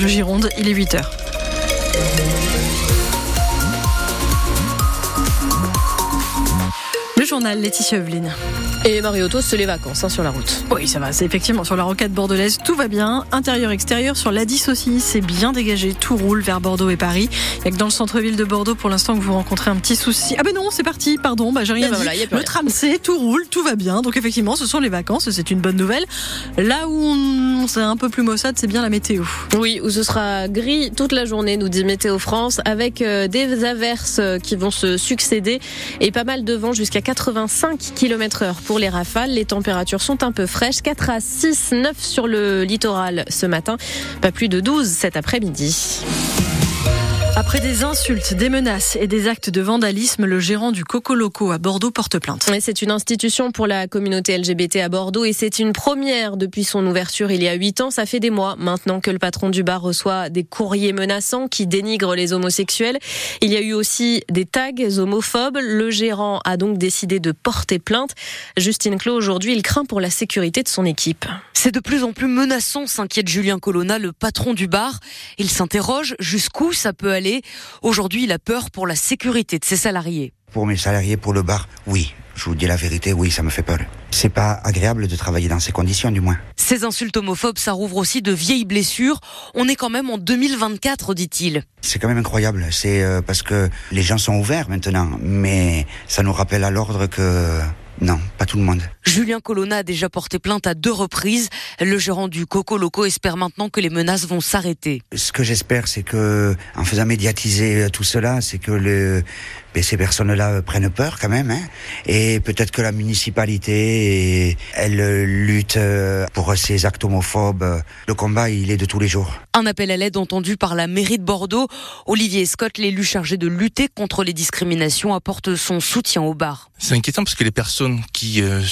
Radio Gironde, il est 8h. Le journal Laetitia Evelyne. Et Marioto, c'est les vacances hein, sur la route. Oui, ça va. C'est effectivement sur la rocade bordelaise, tout va bien. Intérieur, extérieur, sur l'A10 aussi, c'est bien dégagé. Tout roule vers Bordeaux et Paris. Il n'y a que dans le centre-ville de Bordeaux pour l'instant que vous rencontrez un petit souci. Ah ben non, c'est parti, pardon, bah j'ai rien bah dit. voilà, y a plus le rien. tram C, tout roule, tout va bien. Donc effectivement, ce sont les vacances, c'est une bonne nouvelle. Là où on c'est un peu plus maussade, c'est bien la météo. Oui, où ce sera gris toute la journée, nous dit Météo France, avec euh, des averses euh, qui vont se succéder et pas mal de vent jusqu'à 85 km heure pour les rafales. Les températures sont un peu fraîches, 4 à 6, 9 sur le littoral ce matin, pas plus de 12 cet après-midi. Après des insultes, des menaces et des actes de vandalisme, le gérant du Coco Loco à Bordeaux porte plainte. C'est une institution pour la communauté LGBT à Bordeaux et c'est une première depuis son ouverture il y a huit ans. Ça fait des mois maintenant que le patron du bar reçoit des courriers menaçants qui dénigrent les homosexuels. Il y a eu aussi des tags homophobes. Le gérant a donc décidé de porter plainte. Justine Clos, aujourd'hui, il craint pour la sécurité de son équipe. C'est de plus en plus menaçant, s'inquiète Julien Colonna, le patron du bar. Il s'interroge jusqu'où ça peut aller. Aujourd'hui, il a peur pour la sécurité de ses salariés. Pour mes salariés, pour le bar, oui. Je vous dis la vérité, oui, ça me fait peur. C'est pas agréable de travailler dans ces conditions, du moins. Ces insultes homophobes, ça rouvre aussi de vieilles blessures. On est quand même en 2024, dit-il. C'est quand même incroyable. C'est euh, parce que les gens sont ouverts maintenant, mais ça nous rappelle à l'ordre que non, pas tout le monde. Julien Colonna a déjà porté plainte à deux reprises. Le gérant du Coco Loco espère maintenant que les menaces vont s'arrêter. Ce que j'espère, c'est que, en faisant médiatiser tout cela, c'est que le, ben, ces personnes-là euh, prennent peur quand même, hein, et peut-être que la municipalité, elle euh, lutte euh, pour ces actes homophobes. Le combat, il est de tous les jours. Un appel à l'aide entendu par la mairie de Bordeaux. Olivier Scott, l'élu chargé de lutter contre les discriminations, apporte son soutien au bar. C'est inquiétant parce que les personnes qui euh,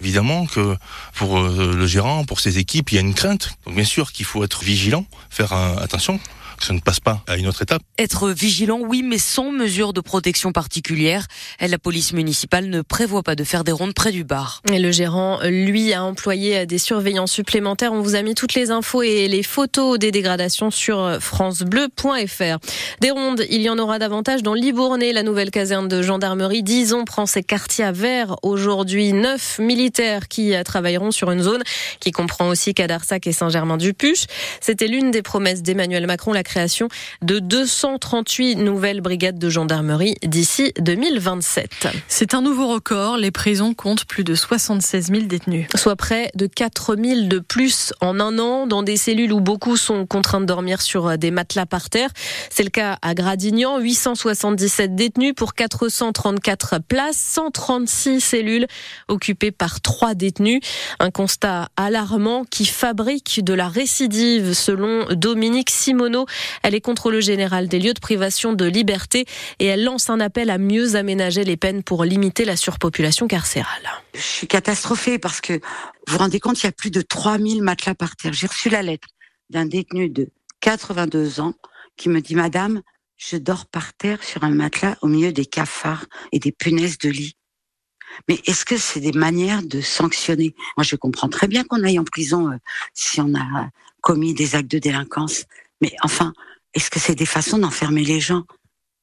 évidemment que pour euh, le gérant, pour ses équipes, il y a une crainte. Donc bien sûr qu'il faut être vigilant, faire attention que ça ne passe pas à une autre étape. Être vigilant, oui, mais sans mesure de protection particulière. La police municipale ne prévoit pas de faire des rondes près du bar. Et le gérant, lui, a employé des surveillants supplémentaires. On vous a mis toutes les infos et les photos des dégradations sur francebleu.fr. Des rondes, il y en aura davantage dans Libournais, la nouvelle caserne de gendarmerie. Dison prend ses quartiers à vert aujourd'hui. Neuf militaires qui travailleront sur une zone qui comprend aussi Cadarsac et Saint-Germain-du-Puche. C'était l'une des promesses d'Emmanuel Macron, la création de 238 nouvelles brigades de gendarmerie d'ici 2027. C'est un nouveau record. Les prisons comptent plus de 76 000 détenus. soit près de 4000 de plus en un an dans des cellules où beaucoup sont contraints de dormir sur des matelas par terre. C'est le cas à Gradignan, 877 détenus pour 434 places, 136 cellules occupées par trois détenus. Un constat alarmant qui fabrique de la récidive selon Dominique Simoneau. Elle est contrôle générale des lieux de privation de liberté et elle lance un appel à mieux aménager les peines pour limiter la surpopulation carcérale. Je suis catastrophée parce que vous vous rendez compte, il y a plus de 3000 matelas par terre. J'ai reçu la lettre d'un détenu de 82 ans qui me dit, Madame, je dors par terre sur un matelas au milieu des cafards et des punaises de lit. Mais est-ce que c'est des manières de sanctionner? Moi, je comprends très bien qu'on aille en prison euh, si on a commis des actes de délinquance. Mais enfin, est-ce que c'est des façons d'enfermer les gens?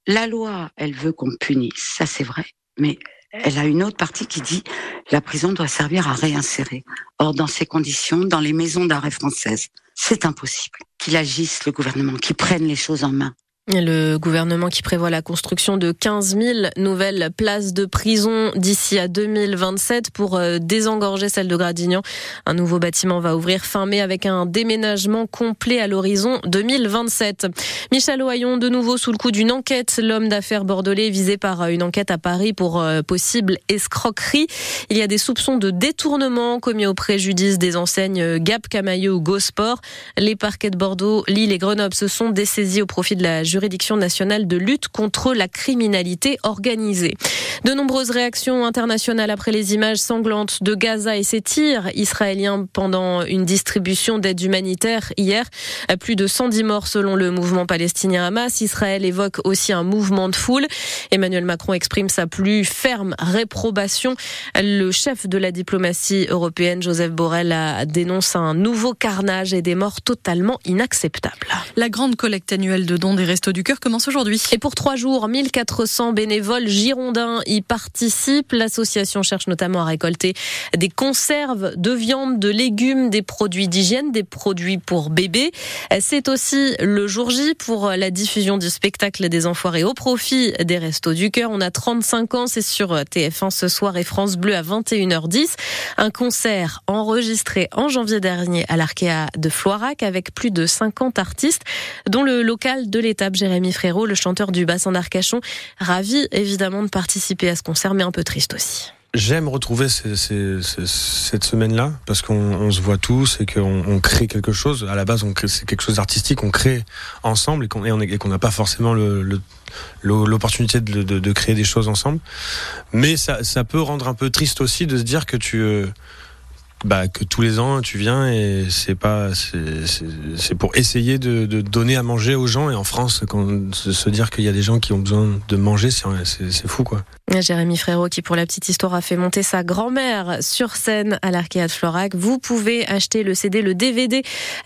La loi, elle veut qu'on punisse, ça c'est vrai. Mais elle a une autre partie qui dit la prison doit servir à réinsérer. Or, dans ces conditions, dans les maisons d'arrêt françaises, c'est impossible qu'il agisse, le gouvernement, qu'il prenne les choses en main. Le gouvernement qui prévoit la construction de 15 000 nouvelles places de prison d'ici à 2027 pour euh, désengorger celle de Gradignan. Un nouveau bâtiment va ouvrir fin mai avec un déménagement complet à l'horizon 2027. Michel Ohaillon, de nouveau sous le coup d'une enquête. L'homme d'affaires bordelais visé par euh, une enquête à Paris pour euh, possible escroquerie. Il y a des soupçons de détournement commis au préjudice des enseignes Gap, Camailleux ou Gosport. Les parquets de Bordeaux, Lille et Grenoble se sont dessaisis au profit de la juridiction juridiction nationale de lutte contre la criminalité organisée. De nombreuses réactions internationales après les images sanglantes de Gaza et ses tirs israéliens pendant une distribution d'aide humanitaire hier. Plus de 110 morts selon le mouvement palestinien Hamas. Israël évoque aussi un mouvement de foule. Emmanuel Macron exprime sa plus ferme réprobation. Le chef de la diplomatie européenne, Joseph Borrell, dénonce un nouveau carnage et des morts totalement inacceptables. La grande collecte annuelle de dons des Restos du Cœur commence aujourd'hui. Et pour trois jours, 1400 bénévoles girondins y participent. L'association cherche notamment à récolter des conserves de viande, de légumes, des produits d'hygiène, des produits pour bébés. C'est aussi le jour J pour la diffusion du spectacle des Enfoirés au profit des Restos du Cœur. On a 35 ans, c'est sur TF1 ce soir et France Bleu à 21h10. Un concert enregistré en janvier dernier à l'Arkea de Floirac avec plus de 50 artistes, dont le local de Jérémy Frérot, le chanteur du bassin d'Arcachon, ravi évidemment de participer à ce concert, mais un peu triste aussi. J'aime retrouver cette semaine-là parce qu'on se voit tous et qu'on on crée quelque chose. À la base, c'est quelque chose d'artistique, on crée ensemble et qu'on n'a pas forcément l'opportunité de, créer des choses ensemble. Mais ça, ça peut rendre un peu triste aussi de se dire que tu euh, bah, que tous les ans tu viens et c'est pas c'est pour essayer de, donner à manger aux gens et en France se dire qu'il y a des gens qui ont besoin de manger c'est fou quoi. Jérémy Frérot qui pour la petite histoire a fait monter sa grand-mère sur scène à l'Arcade Florac. Vous pouvez acheter le CD, le DVD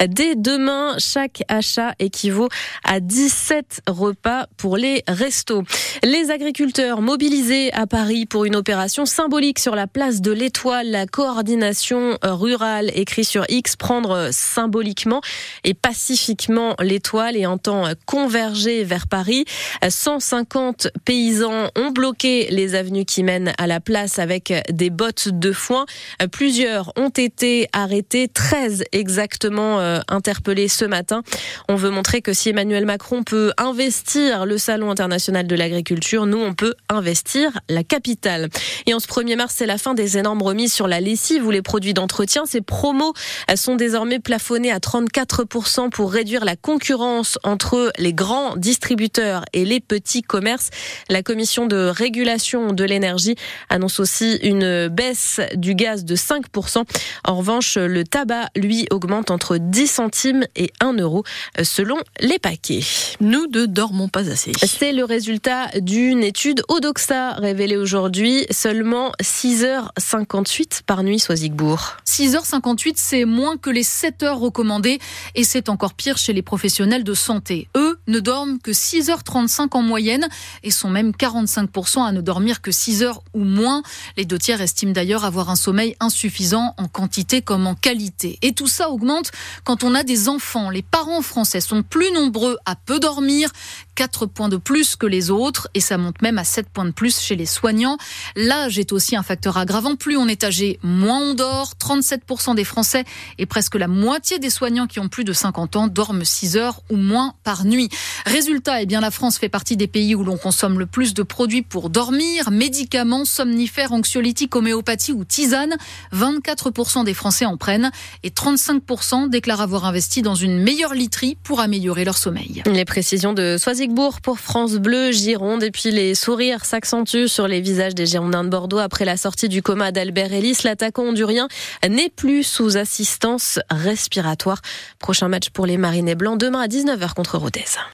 dès demain. Chaque achat équivaut à 17 repas pour les restos. Les agriculteurs mobilisés à Paris pour une opération symbolique sur la place de l'Étoile, la coordination rurale écrit sur X prendre symboliquement et pacifiquement l'Étoile et entend converger vers Paris. 150 paysans ont bloqué les avenues qui mènent à la place avec des bottes de foin. Plusieurs ont été arrêtés, 13 exactement euh, interpellés ce matin. On veut montrer que si Emmanuel Macron peut investir le Salon international de l'agriculture, nous, on peut investir la capitale. Et en ce 1er mars, c'est la fin des énormes remises sur la lessive ou les produits d'entretien. Ces promos sont désormais plafonnés à 34% pour réduire la concurrence entre les grands distributeurs et les petits commerces. La commission de régulation de l'énergie annonce aussi une baisse du gaz de 5%. En revanche, le tabac, lui, augmente entre 10 centimes et 1 euro selon les paquets. Nous ne dormons pas assez. C'est le résultat d'une étude Odoxa révélée aujourd'hui. Seulement 6h58 par nuit, Soisigbourg. 6h58, c'est moins que les 7 heures recommandées et c'est encore pire chez les professionnels de santé. Eux ne dorment que 6h35 en moyenne et sont même 45% à ne dormir dormir que 6 heures ou moins. Les deux tiers estiment d'ailleurs avoir un sommeil insuffisant en quantité comme en qualité. Et tout ça augmente quand on a des enfants. Les parents français sont plus nombreux à peu dormir, 4 points de plus que les autres, et ça monte même à 7 points de plus chez les soignants. L'âge est aussi un facteur aggravant. Plus on est âgé, moins on dort. 37% des Français et presque la moitié des soignants qui ont plus de 50 ans dorment 6 heures ou moins par nuit. Résultat, eh bien, la France fait partie des pays où l'on consomme le plus de produits pour dormir médicaments, somnifères, anxiolytiques, homéopathie ou tisane. 24% des Français en prennent et 35% déclarent avoir investi dans une meilleure literie pour améliorer leur sommeil. Les précisions de Soisigbourg pour France Bleu, Gironde et puis les sourires s'accentuent sur les visages des Girondins de Bordeaux après la sortie du coma d'Albert Ellis. L'attaquant hondurien n'est plus sous assistance respiratoire. Prochain match pour les Marinés Blancs demain à 19h contre Rodez.